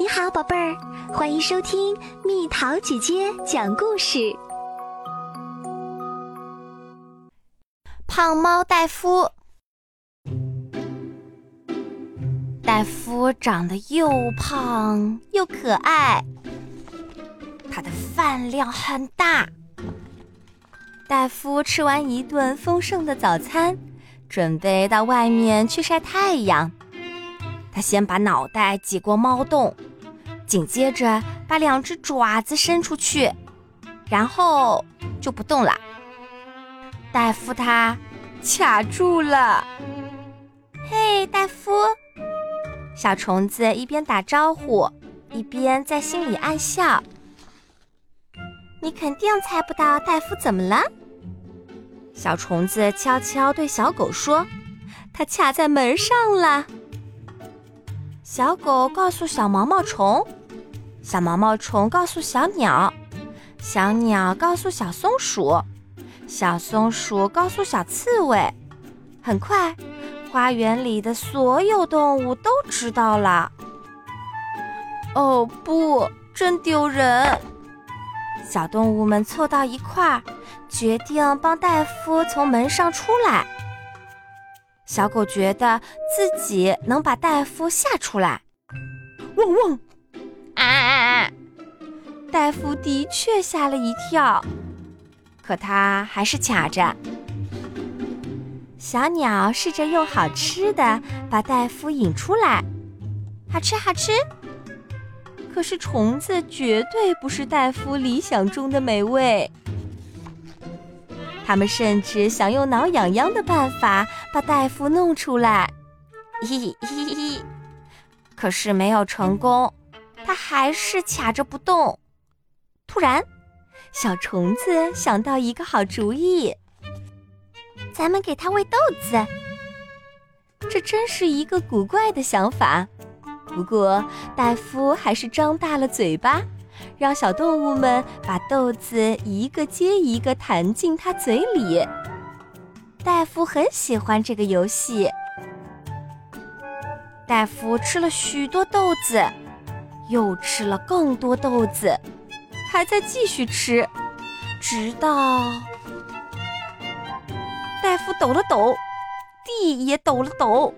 你好，宝贝儿，欢迎收听蜜桃姐姐讲故事。胖猫戴夫，戴夫长得又胖又可爱，他的饭量很大。戴夫吃完一顿丰盛的早餐，准备到外面去晒太阳。他先把脑袋挤过猫洞。紧接着，把两只爪子伸出去，然后就不动了。戴夫他卡住了。嘿，戴夫！小虫子一边打招呼，一边在心里暗笑。你肯定猜不到戴夫怎么了。小虫子悄悄对小狗说：“它卡在门上了。”小狗告诉小毛毛虫。小毛毛虫告诉小鸟，小鸟告诉小松鼠，小松鼠告诉小刺猬。很快，花园里的所有动物都知道了。哦不，真丢人！小动物们凑到一块儿，决定帮戴夫从门上出来。小狗觉得自己能把戴夫吓出来。汪汪！戴夫的确吓了一跳，可他还是卡着。小鸟试着用好吃的把戴夫引出来，好吃好吃。可是虫子绝对不是戴夫理想中的美味，他们甚至想用挠痒痒的办法把戴夫弄出来，嘿嘿嘿，可是没有成功。它还是卡着不动。突然，小虫子想到一个好主意：咱们给它喂豆子。这真是一个古怪的想法。不过，戴夫还是张大了嘴巴，让小动物们把豆子一个接一个弹进他嘴里。戴夫很喜欢这个游戏。戴夫吃了许多豆子。又吃了更多豆子，还在继续吃，直到大夫抖了抖，地也抖了抖，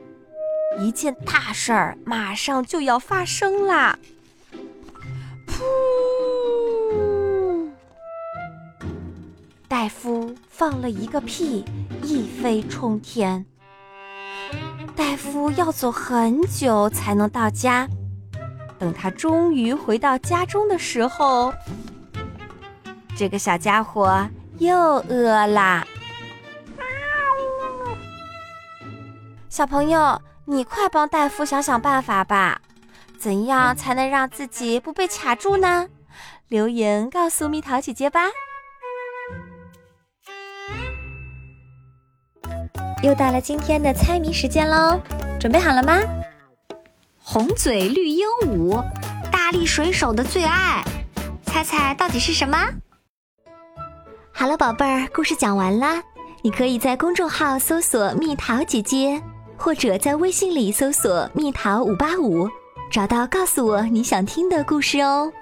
一件大事儿马上就要发生啦！噗！大夫放了一个屁，一飞冲天。大夫要走很久才能到家。等他终于回到家中的时候，这个小家伙又饿啦。小朋友，你快帮戴夫想想办法吧，怎样才能让自己不被卡住呢？留言告诉蜜桃姐姐吧。又到了今天的猜谜时间喽，准备好了吗？红嘴绿鹦鹉，大力水手的最爱，猜猜到底是什么？好了，宝贝儿，故事讲完啦。你可以在公众号搜索“蜜桃姐姐”，或者在微信里搜索“蜜桃五八五”，找到告诉我你想听的故事哦。